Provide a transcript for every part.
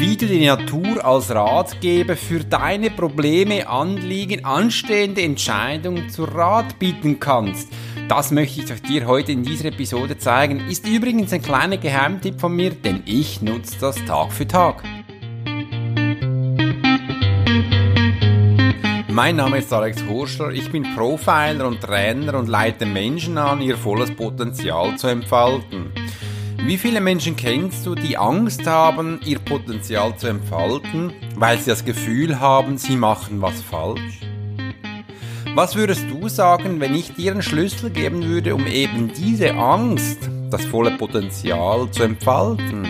wie du die Natur als Ratgeber für deine Probleme, Anliegen, anstehende Entscheidungen zu Rat bieten kannst. Das möchte ich dir heute in dieser Episode zeigen. Ist übrigens ein kleiner Geheimtipp von mir, denn ich nutze das Tag für Tag. Mein Name ist Alex Horschler, ich bin Profiler und Trainer und leite Menschen an, ihr volles Potenzial zu entfalten. Wie viele Menschen kennst du, die Angst haben, ihr Potenzial zu entfalten, weil sie das Gefühl haben, sie machen was falsch? Was würdest du sagen, wenn ich dir einen Schlüssel geben würde, um eben diese Angst, das volle Potenzial zu entfalten?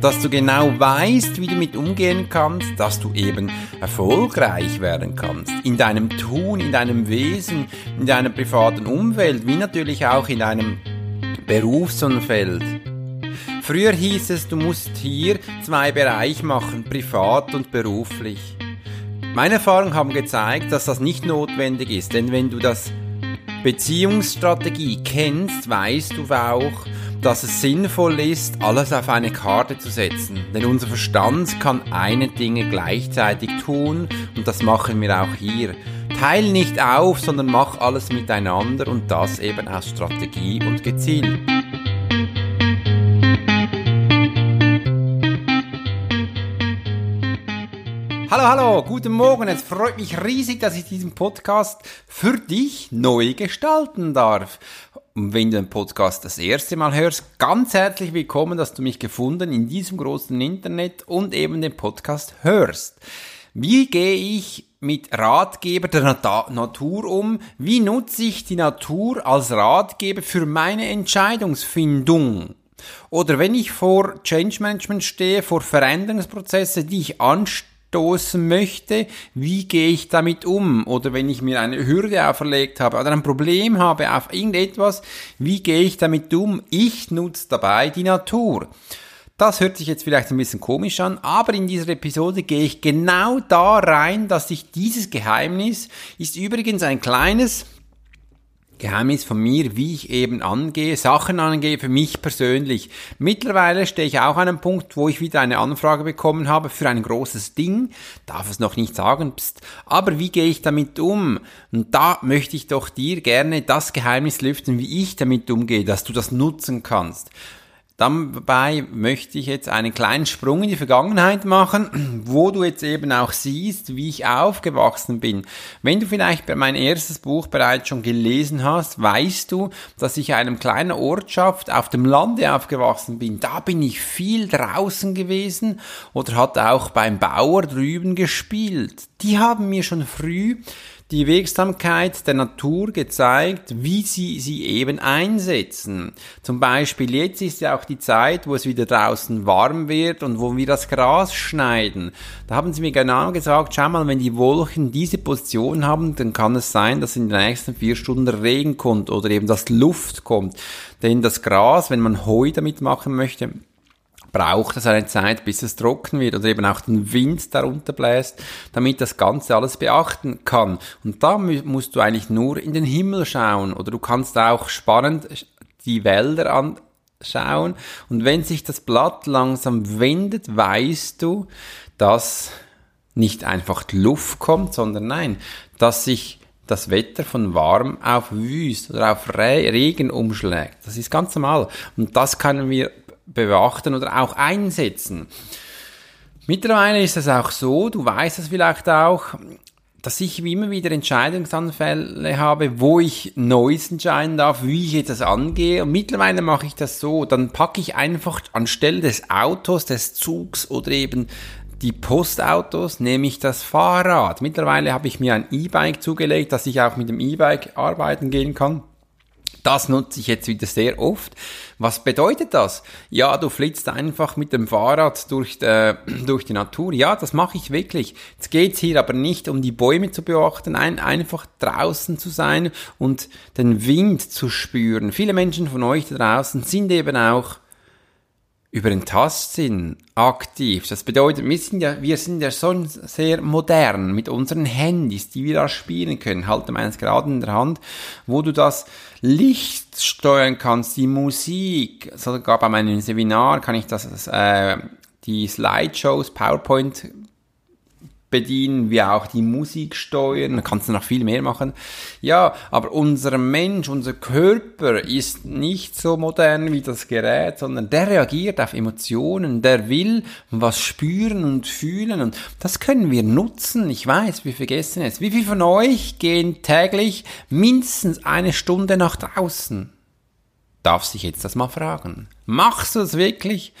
Dass du genau weißt, wie du mit umgehen kannst, dass du eben erfolgreich werden kannst. In deinem Tun, in deinem Wesen, in deiner privaten Umwelt, wie natürlich auch in deinem Berufsumfeld. Früher hieß es, du musst hier zwei Bereiche machen, privat und beruflich. Meine Erfahrungen haben gezeigt, dass das nicht notwendig ist, denn wenn du das Beziehungsstrategie kennst, weißt du auch, dass es sinnvoll ist, alles auf eine Karte zu setzen. Denn unser Verstand kann eine Dinge gleichzeitig tun und das machen wir auch hier. Teil nicht auf, sondern mach alles miteinander und das eben aus Strategie und gezielt. Hallo, hallo, guten Morgen. Es freut mich riesig, dass ich diesen Podcast für dich neu gestalten darf. Und wenn du den Podcast das erste Mal hörst, ganz herzlich willkommen, dass du mich gefunden in diesem großen Internet und eben den Podcast hörst. Wie gehe ich mit Ratgeber der Natur um? Wie nutze ich die Natur als Ratgeber für meine Entscheidungsfindung? Oder wenn ich vor Change Management stehe, vor Veränderungsprozesse, die ich anstehe, stoßen möchte, wie gehe ich damit um? Oder wenn ich mir eine Hürde auferlegt habe oder ein Problem habe auf irgendetwas, wie gehe ich damit um? Ich nutze dabei die Natur. Das hört sich jetzt vielleicht ein bisschen komisch an, aber in dieser Episode gehe ich genau da rein, dass ich dieses Geheimnis ist übrigens ein kleines Geheimnis von mir, wie ich eben angehe, Sachen angehe, für mich persönlich. Mittlerweile stehe ich auch an einem Punkt, wo ich wieder eine Anfrage bekommen habe für ein großes Ding, darf es noch nicht sagen, pst, aber wie gehe ich damit um? Und da möchte ich doch dir gerne das Geheimnis lüften, wie ich damit umgehe, dass du das nutzen kannst. Dabei möchte ich jetzt einen kleinen Sprung in die Vergangenheit machen, wo du jetzt eben auch siehst, wie ich aufgewachsen bin. Wenn du vielleicht mein erstes Buch bereits schon gelesen hast, weißt du, dass ich in einem kleinen Ortschaft auf dem Lande aufgewachsen bin. Da bin ich viel draußen gewesen oder hatte auch beim Bauer drüben gespielt. Die haben mir schon früh die Wirksamkeit der Natur gezeigt, wie sie sie eben einsetzen. Zum Beispiel jetzt ist ja auch die Zeit, wo es wieder draußen warm wird und wo wir das Gras schneiden. Da haben sie mir genau gesagt, schau mal, wenn die Wolken diese Position haben, dann kann es sein, dass in den nächsten vier Stunden Regen kommt oder eben das Luft kommt. Denn das Gras, wenn man Heu damit machen möchte, braucht es eine Zeit, bis es trocken wird oder eben auch den Wind darunter bläst, damit das Ganze alles beachten kann. Und da musst du eigentlich nur in den Himmel schauen oder du kannst auch spannend die Wälder anschauen und wenn sich das Blatt langsam wendet, weißt du, dass nicht einfach die Luft kommt, sondern nein, dass sich das Wetter von warm auf wüst oder auf Regen umschlägt. Das ist ganz normal. Und das können wir beachten oder auch einsetzen. Mittlerweile ist es auch so, du weißt es vielleicht auch, dass ich immer wieder Entscheidungsanfälle habe, wo ich Neues entscheiden darf, wie ich jetzt das angehe. Und mittlerweile mache ich das so, dann packe ich einfach anstelle des Autos, des Zugs oder eben die Postautos, nehme ich das Fahrrad. Mittlerweile habe ich mir ein E-Bike zugelegt, dass ich auch mit dem E-Bike arbeiten gehen kann. Das nutze ich jetzt wieder sehr oft. Was bedeutet das? Ja, du flitzt einfach mit dem Fahrrad durch, äh, durch die Natur. Ja, das mache ich wirklich. Jetzt geht's hier aber nicht um die Bäume zu beobachten, ein, einfach draußen zu sein und den Wind zu spüren. Viele Menschen von euch da draußen sind eben auch über den Tastsinn aktiv. Das bedeutet, wir sind ja, wir sind ja schon sehr modern mit unseren Handys, die wir da spielen können. Halte meins gerade in der Hand, wo du das Licht steuern kannst, die Musik. Sogar bei meinem Seminar kann ich das, äh, die Slideshows, PowerPoint bedienen, wie auch die Musik steuern, da kannst du noch viel mehr machen. Ja, aber unser Mensch, unser Körper ist nicht so modern wie das Gerät, sondern der reagiert auf Emotionen, der will was spüren und fühlen und das können wir nutzen. Ich weiß, wir vergessen es. Wie viele von euch gehen täglich mindestens eine Stunde nach draußen? Darf sich jetzt das mal fragen. Machst du es wirklich?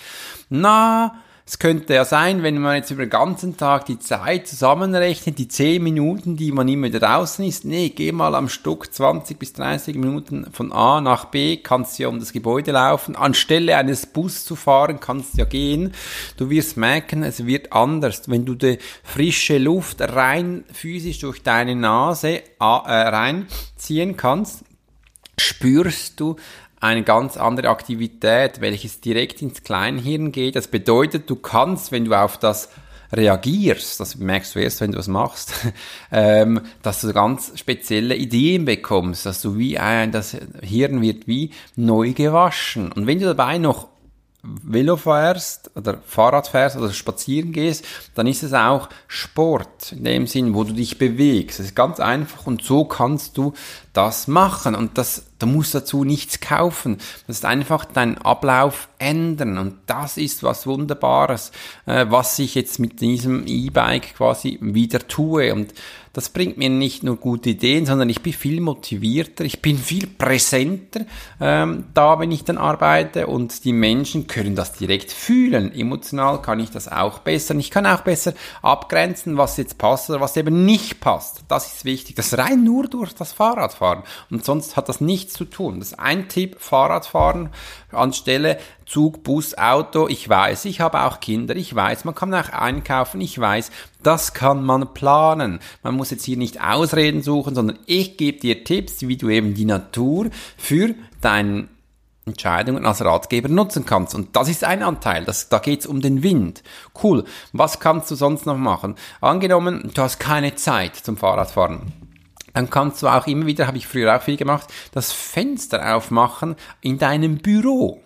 Na, es könnte ja sein, wenn man jetzt über den ganzen Tag die Zeit zusammenrechnet, die 10 Minuten, die man immer draußen ist, nee, geh mal am Stück 20 bis 30 Minuten von A nach B, kannst ja um das Gebäude laufen. Anstelle eines Bus zu fahren, kannst ja gehen. Du wirst merken, es wird anders. Wenn du die frische Luft rein physisch durch deine Nase äh, reinziehen kannst, spürst du eine ganz andere Aktivität, welches direkt ins Kleinhirn geht. Das bedeutet, du kannst, wenn du auf das reagierst, das merkst du erst, wenn du was machst, ähm, dass du ganz spezielle Ideen bekommst, dass du wie ein, das Hirn wird wie neu gewaschen. Und wenn du dabei noch Velo fährst oder Fahrrad fährst oder spazieren gehst, dann ist es auch Sport in dem Sinn, wo du dich bewegst. Es ist ganz einfach und so kannst du das machen und das, du musst dazu nichts kaufen. Das ist einfach dein Ablauf ändern und das ist was Wunderbares, äh, was ich jetzt mit diesem E-Bike quasi wieder tue und das bringt mir nicht nur gute Ideen, sondern ich bin viel motivierter, ich bin viel präsenter ähm, da, wenn ich dann arbeite und die Menschen können das direkt fühlen. Emotional kann ich das auch besser. Und ich kann auch besser abgrenzen, was jetzt passt oder was eben nicht passt. Das ist wichtig. Das rein nur durch das Fahrradfahren. Und sonst hat das nichts zu tun. Das ist ein Tipp, Fahrradfahren anstelle Zug, Bus, Auto. Ich weiß, ich habe auch Kinder. Ich weiß, man kann auch einkaufen. Ich weiß, das kann man planen. Man muss jetzt hier nicht Ausreden suchen, sondern ich gebe dir Tipps, wie du eben die Natur für deine Entscheidungen als Ratgeber nutzen kannst. Und das ist ein Anteil. Das, da geht's um den Wind. Cool. Was kannst du sonst noch machen? Angenommen, du hast keine Zeit zum Fahrradfahren dann kannst du auch immer wieder, habe ich früher auch viel gemacht, das Fenster aufmachen in deinem Büro.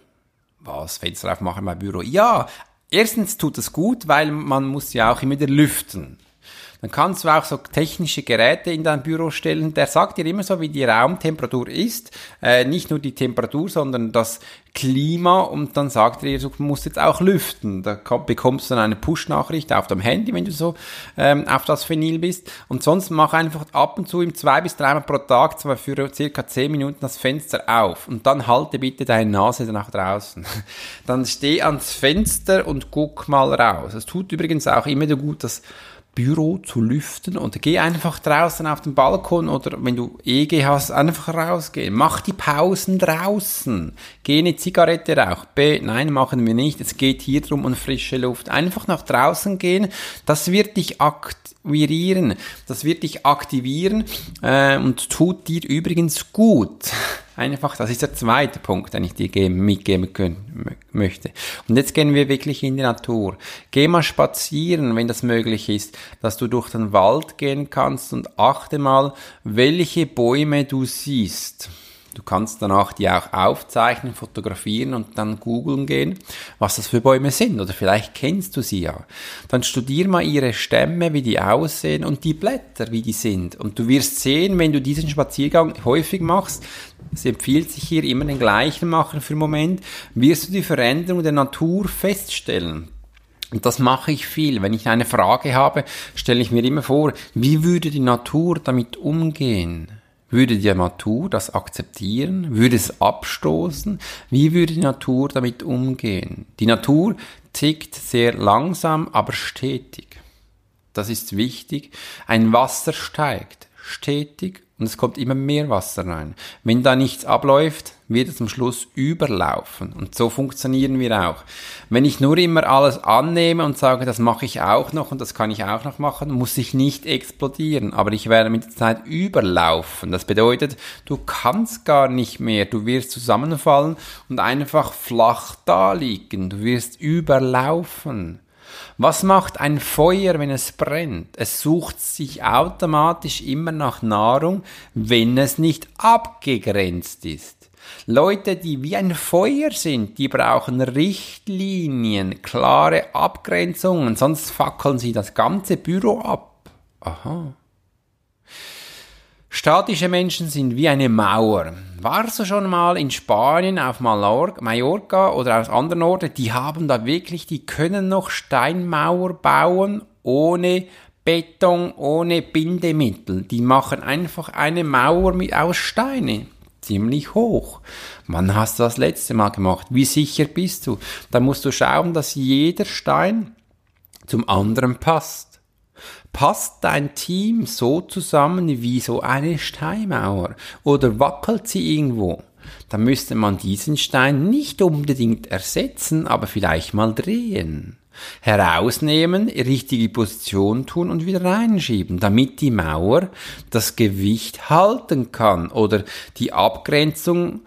Was? Fenster aufmachen in meinem Büro? Ja, erstens tut es gut, weil man muss ja auch immer wieder lüften. Dann kannst du auch so technische Geräte in dein Büro stellen. Der sagt dir immer so, wie die Raumtemperatur ist. Äh, nicht nur die Temperatur, sondern das Klima. Und dann sagt er dir, du musst jetzt auch lüften. Da bekommst du dann eine Push-Nachricht auf deinem Handy, wenn du so ähm, auf das Vinyl bist. Und sonst mach einfach ab und zu im zwei bis dreimal pro Tag, zwar für circa zehn Minuten das Fenster auf. Und dann halte bitte deine Nase nach draußen. dann steh ans Fenster und guck mal raus. Es tut übrigens auch immer gut, dass Büro zu lüften und geh einfach draußen auf den Balkon oder wenn du EG hast, einfach rausgehen. Mach die Pausen draußen. Geh eine Zigarette rauch. B, nein, machen wir nicht. Es geht hier drum um frische Luft. Einfach nach draußen gehen. Das wird dich aktivieren. Das wird dich aktivieren äh, und tut dir übrigens gut. Einfach, das ist der zweite Punkt, den ich dir geben, mitgeben können, möchte. Und jetzt gehen wir wirklich in die Natur. Geh mal spazieren, wenn das möglich ist, dass du durch den Wald gehen kannst und achte mal, welche Bäume du siehst. Du kannst danach die auch aufzeichnen, fotografieren und dann googeln gehen, was das für Bäume sind. Oder vielleicht kennst du sie ja. Dann studier mal ihre Stämme, wie die aussehen und die Blätter, wie die sind. Und du wirst sehen, wenn du diesen Spaziergang häufig machst, es empfiehlt sich hier immer den gleichen machen für den Moment, wirst du die Veränderung der Natur feststellen. Und das mache ich viel. Wenn ich eine Frage habe, stelle ich mir immer vor, wie würde die Natur damit umgehen? Würde die Natur das akzeptieren? Würde es abstoßen? Wie würde die Natur damit umgehen? Die Natur tickt sehr langsam, aber stetig. Das ist wichtig. Ein Wasser steigt stetig und es kommt immer mehr Wasser rein. Wenn da nichts abläuft, wird es am Schluss überlaufen. Und so funktionieren wir auch. Wenn ich nur immer alles annehme und sage, das mache ich auch noch und das kann ich auch noch machen, muss ich nicht explodieren. Aber ich werde mit der Zeit überlaufen. Das bedeutet, du kannst gar nicht mehr. Du wirst zusammenfallen und einfach flach da liegen. Du wirst überlaufen. Was macht ein Feuer, wenn es brennt? Es sucht sich automatisch immer nach Nahrung, wenn es nicht abgegrenzt ist. Leute, die wie ein Feuer sind, die brauchen Richtlinien, klare Abgrenzungen, sonst fackeln sie das ganze Büro ab. Aha. Statische Menschen sind wie eine Mauer. Warst du schon mal in Spanien auf Mallorca oder aus anderen Orten? Die haben da wirklich, die können noch Steinmauer bauen ohne Beton, ohne Bindemittel. Die machen einfach eine Mauer mit, aus Steine. Ziemlich hoch. Wann hast du das letzte Mal gemacht? Wie sicher bist du? Da musst du schauen, dass jeder Stein zum anderen passt. Passt dein Team so zusammen wie so eine Steinmauer? Oder wackelt sie irgendwo? Dann müsste man diesen Stein nicht unbedingt ersetzen, aber vielleicht mal drehen herausnehmen, richtige Position tun und wieder reinschieben, damit die Mauer das Gewicht halten kann oder die Abgrenzung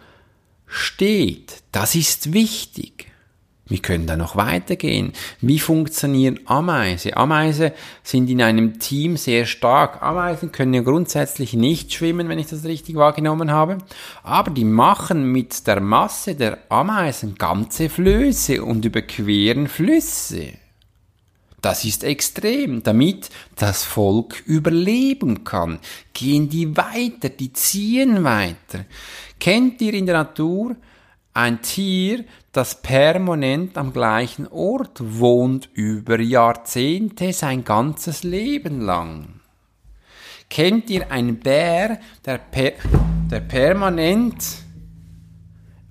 steht. Das ist wichtig. Wir können da noch weitergehen. Wie funktionieren Ameise? Ameise sind in einem Team sehr stark. Ameisen können ja grundsätzlich nicht schwimmen, wenn ich das richtig wahrgenommen habe. Aber die machen mit der Masse der Ameisen ganze Flöße und überqueren Flüsse. Das ist extrem, damit das Volk überleben kann. Gehen die weiter, die ziehen weiter. Kennt ihr in der Natur ein Tier, das permanent am gleichen Ort wohnt über Jahrzehnte, sein ganzes Leben lang. Kennt ihr einen Bär, der, per der permanent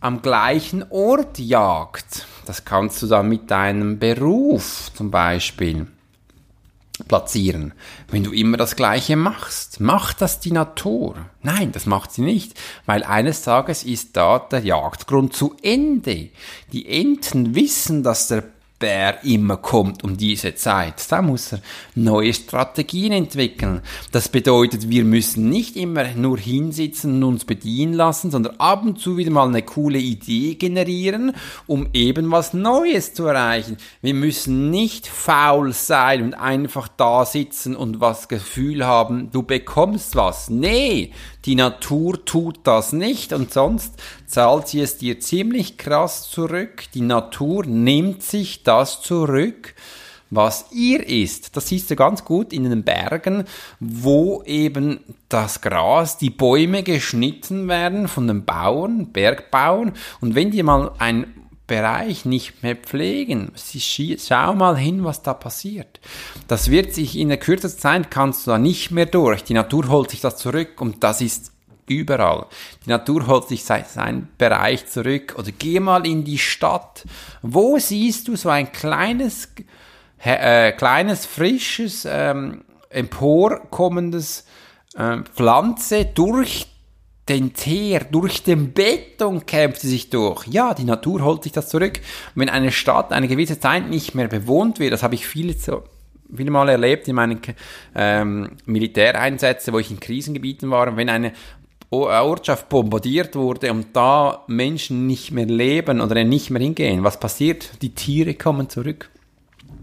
am gleichen Ort jagt? Das kannst du dann mit deinem Beruf zum Beispiel platzieren. Wenn du immer das Gleiche machst, macht das die Natur? Nein, das macht sie nicht, weil eines Tages ist da der Jagdgrund zu Ende. Die Enten wissen, dass der Bär immer kommt um diese Zeit. Da muss er neue Strategien entwickeln. Das bedeutet, wir müssen nicht immer nur hinsitzen und uns bedienen lassen, sondern ab und zu wieder mal eine coole Idee generieren, um eben was Neues zu erreichen. Wir müssen nicht faul sein und einfach da sitzen und was Gefühl haben, du bekommst was. Nee, die Natur tut das nicht und sonst zahlt sie es dir ziemlich krass zurück. Die Natur nimmt sich das zurück, was ihr ist. Das siehst du ganz gut in den Bergen, wo eben das Gras, die Bäume geschnitten werden von den Bauern, Bergbauern. Und wenn die mal ein Bereich nicht mehr pflegen. Schau mal hin, was da passiert. Das wird sich in der kürzesten Zeit kannst du da nicht mehr durch. Die Natur holt sich das zurück und das ist überall. Die Natur holt sich seinen Bereich zurück oder geh mal in die Stadt. Wo siehst du so ein kleines, äh, kleines frisches, ähm, emporkommendes äh, Pflanze durch den Teer, durch den Beton kämpft sie sich durch. Ja, die Natur holt sich das zurück. wenn eine Stadt eine gewisse Zeit nicht mehr bewohnt wird, das habe ich viele, so, viele Mal erlebt in meinen ähm, Militäreinsätzen, wo ich in Krisengebieten war, wenn eine Ortschaft bombardiert wurde und da Menschen nicht mehr leben oder nicht mehr hingehen, was passiert? Die Tiere kommen zurück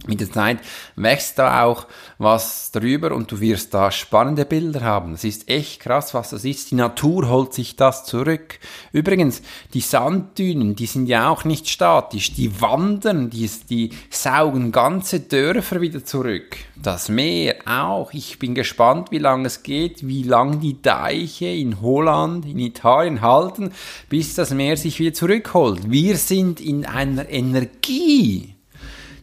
mit der Zeit wächst da auch was drüber und du wirst da spannende Bilder haben. Es ist echt krass, was das ist. Die Natur holt sich das zurück. Übrigens, die Sanddünen, die sind ja auch nicht statisch. Die wandern, die, die saugen ganze Dörfer wieder zurück. Das Meer auch. Ich bin gespannt, wie lange es geht, wie lang die Deiche in Holland, in Italien halten, bis das Meer sich wieder zurückholt. Wir sind in einer Energie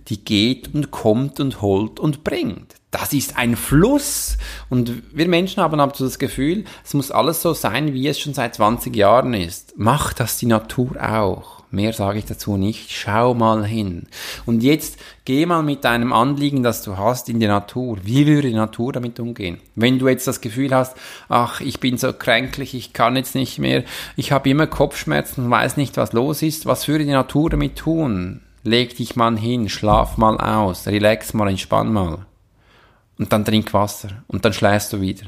die geht und kommt und holt und bringt. Das ist ein Fluss. Und wir Menschen haben aber so das Gefühl, es muss alles so sein, wie es schon seit 20 Jahren ist. Macht das die Natur auch. Mehr sage ich dazu nicht. Schau mal hin. Und jetzt geh mal mit deinem Anliegen, das du hast, in die Natur. Wie würde die Natur damit umgehen? Wenn du jetzt das Gefühl hast, ach, ich bin so kränklich, ich kann jetzt nicht mehr, ich habe immer Kopfschmerzen und weiß nicht, was los ist, was würde die Natur damit tun? Leg dich mal hin, schlaf mal aus, relax mal, entspann mal. Und dann trink Wasser und dann schläfst du wieder.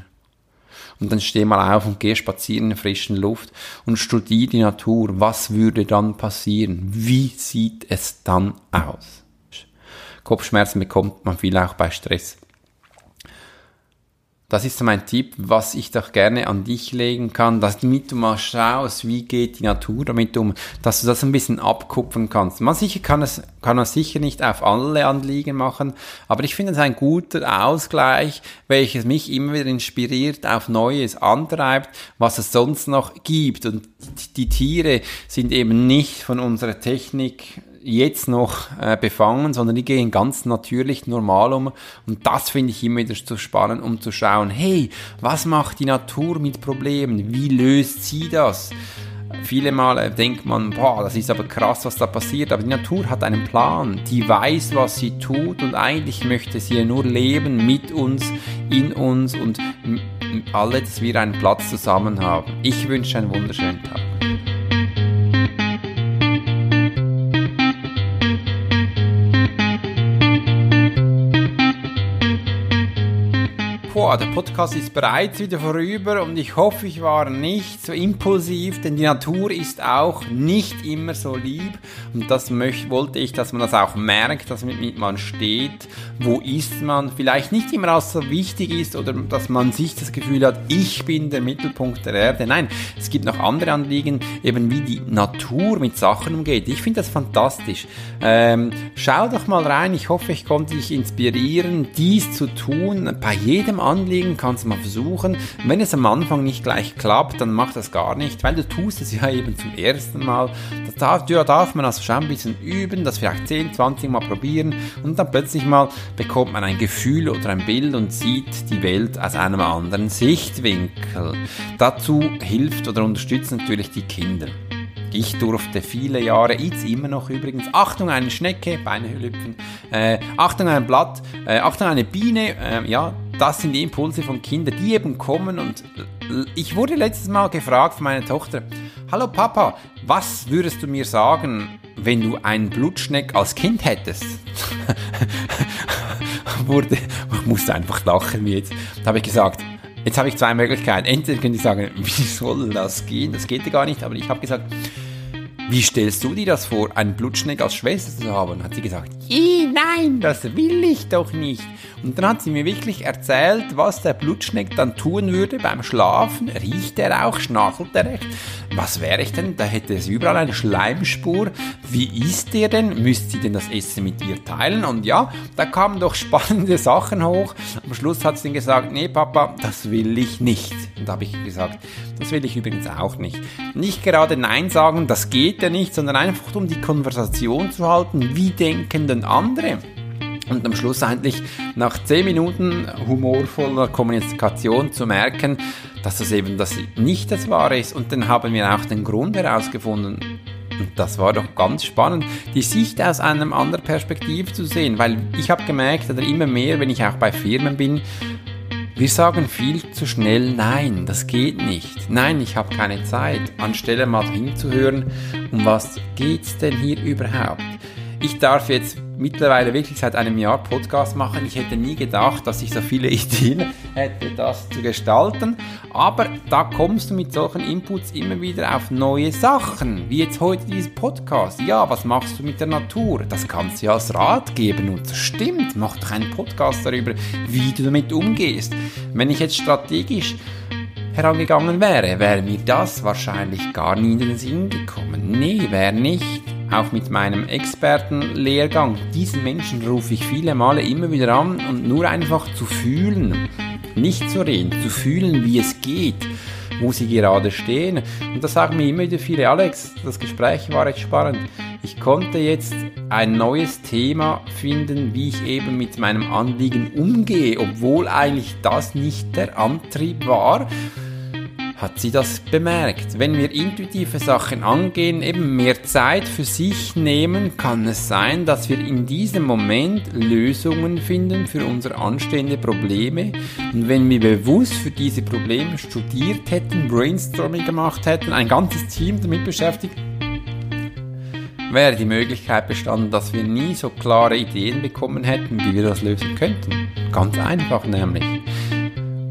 Und dann steh mal auf und geh spazieren in der frischen Luft und studier die Natur. Was würde dann passieren? Wie sieht es dann aus? Kopfschmerzen bekommt man viel auch bei Stress. Das ist mein Tipp, was ich doch gerne an dich legen kann, damit du mal schaust, wie geht die Natur damit um, dass du das ein bisschen abkupfen kannst. Man sicher kann es, kann man sicher nicht auf alle Anliegen machen, aber ich finde es ein guter Ausgleich, welches mich immer wieder inspiriert, auf Neues antreibt, was es sonst noch gibt. Und die Tiere sind eben nicht von unserer Technik jetzt noch äh, befangen, sondern die gehen ganz natürlich normal um. Und das finde ich immer wieder so spannend, um zu schauen, hey, was macht die Natur mit Problemen? Wie löst sie das? Viele Male denkt man, boah, das ist aber krass, was da passiert. Aber die Natur hat einen Plan. Die weiß, was sie tut und eigentlich möchte sie nur leben mit uns, in uns und alle, dass wir einen Platz zusammen haben. Ich wünsche einen wunderschönen Tag. Der Podcast ist bereits wieder vorüber und ich hoffe, ich war nicht so impulsiv, denn die Natur ist auch nicht immer so lieb und das möchte, wollte ich, dass man das auch merkt, dass man steht, wo ist man, vielleicht nicht immer als so wichtig ist oder dass man sich das Gefühl hat, ich bin der Mittelpunkt der Erde. Nein, es gibt noch andere Anliegen, eben wie die Natur mit Sachen umgeht. Ich finde das fantastisch. Ähm, schau doch mal rein, ich hoffe, ich konnte dich inspirieren, dies zu tun bei jedem Anliegen kannst mal versuchen. Wenn es am Anfang nicht gleich klappt, dann mach das gar nicht, weil du tust es ja eben zum ersten Mal. Das darf, da darf man also schon ein bisschen üben, das vielleicht 10, 20 Mal probieren und dann plötzlich mal bekommt man ein Gefühl oder ein Bild und sieht die Welt aus einem anderen Sichtwinkel. Dazu hilft oder unterstützt natürlich die Kinder. Ich durfte viele Jahre, jetzt immer noch übrigens, Achtung, eine Schnecke, Beine hüpfen, äh, Achtung, ein Blatt, äh, Achtung, eine Biene, äh, ja, das sind die Impulse von Kindern, die eben kommen und ich wurde letztes Mal gefragt von meiner Tochter, Hallo Papa, was würdest du mir sagen, wenn du einen Blutschneck als Kind hättest? wurde, musste einfach lachen wie jetzt. Da habe ich gesagt, jetzt habe ich zwei Möglichkeiten. Entweder können die sagen, wie soll das gehen? Das geht ja gar nicht. Aber ich habe gesagt, wie stellst du dir das vor, einen Blutschneck als Schwester zu haben? Hat sie gesagt, nein, das will ich doch nicht. Und dann hat sie mir wirklich erzählt, was der Blutschneck dann tun würde beim Schlafen. Riecht er auch? Schnarchelt er echt? Was wäre ich denn? Da hätte es überall eine Schleimspur. Wie isst er denn? Müsste sie denn das Essen mit dir teilen? Und ja, da kamen doch spannende Sachen hoch. Am Schluss hat sie dann gesagt, nee Papa, das will ich nicht. Und da habe ich gesagt, das will ich übrigens auch nicht. Nicht gerade Nein sagen, das geht ja nicht, sondern einfach um die Konversation zu halten. Wie denken denn andere? und am Schluss eigentlich nach 10 Minuten humorvoller Kommunikation zu merken, dass das eben das nicht das Wahre ist. Und dann haben wir auch den Grund herausgefunden. Und das war doch ganz spannend, die Sicht aus einer anderen Perspektive zu sehen, weil ich habe gemerkt, oder immer mehr, wenn ich auch bei Firmen bin, wir sagen viel zu schnell Nein, das geht nicht. Nein, ich habe keine Zeit, anstelle mal hinzuhören, um was geht's denn hier überhaupt? Ich darf jetzt mittlerweile wirklich seit einem Jahr Podcast machen. Ich hätte nie gedacht, dass ich so viele Ideen hätte, das zu gestalten. Aber da kommst du mit solchen Inputs immer wieder auf neue Sachen, wie jetzt heute dieses Podcast. Ja, was machst du mit der Natur? Das kannst du ja als Rat geben und das stimmt. Mach doch einen Podcast darüber, wie du damit umgehst. Wenn ich jetzt strategisch herangegangen wäre, wäre mir das wahrscheinlich gar nie in den Sinn gekommen. Nee, wäre nicht auch mit meinem Expertenlehrgang, diesen Menschen rufe ich viele Male immer wieder an und nur einfach zu fühlen, nicht zu reden, zu fühlen, wie es geht, wo sie gerade stehen. Und da sagen mir immer wieder viele, Alex, das Gespräch war echt spannend. Ich konnte jetzt ein neues Thema finden, wie ich eben mit meinem Anliegen umgehe, obwohl eigentlich das nicht der Antrieb war hat sie das bemerkt. Wenn wir intuitive Sachen angehen, eben mehr Zeit für sich nehmen, kann es sein, dass wir in diesem Moment Lösungen finden für unsere anstehenden Probleme. Und wenn wir bewusst für diese Probleme studiert hätten, Brainstorming gemacht hätten, ein ganzes Team damit beschäftigt, wäre die Möglichkeit bestanden, dass wir nie so klare Ideen bekommen hätten, wie wir das lösen könnten. Ganz einfach nämlich.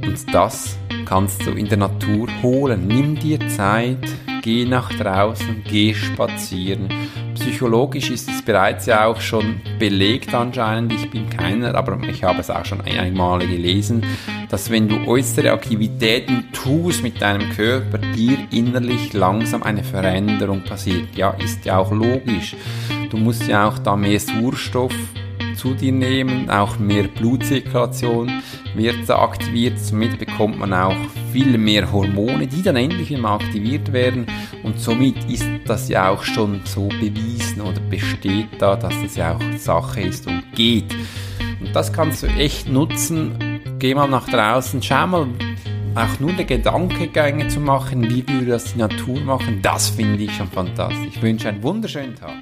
Und das kannst du in der Natur holen. Nimm dir Zeit, geh nach draußen, geh spazieren, psychologisch ist es bereits ja auch schon belegt anscheinend. Ich bin keiner, aber ich habe es auch schon einmal gelesen, dass wenn du äußere Aktivitäten tust mit deinem Körper, dir innerlich langsam eine Veränderung passiert. Ja, ist ja auch logisch. Du musst ja auch da mehr Sauerstoff zu dir nehmen, auch mehr Blutzirkulation wird aktiviert, somit bekommt man auch viel mehr Hormone, die dann endlich immer aktiviert werden und somit ist das ja auch schon so bewiesen oder besteht da, dass das ja auch Sache ist und geht. Und das kannst du echt nutzen. Geh mal nach draußen, schau mal, auch nur die Gedankengänge zu machen, wie würde das die Natur machen, das finde ich schon fantastisch. Ich wünsche einen wunderschönen Tag.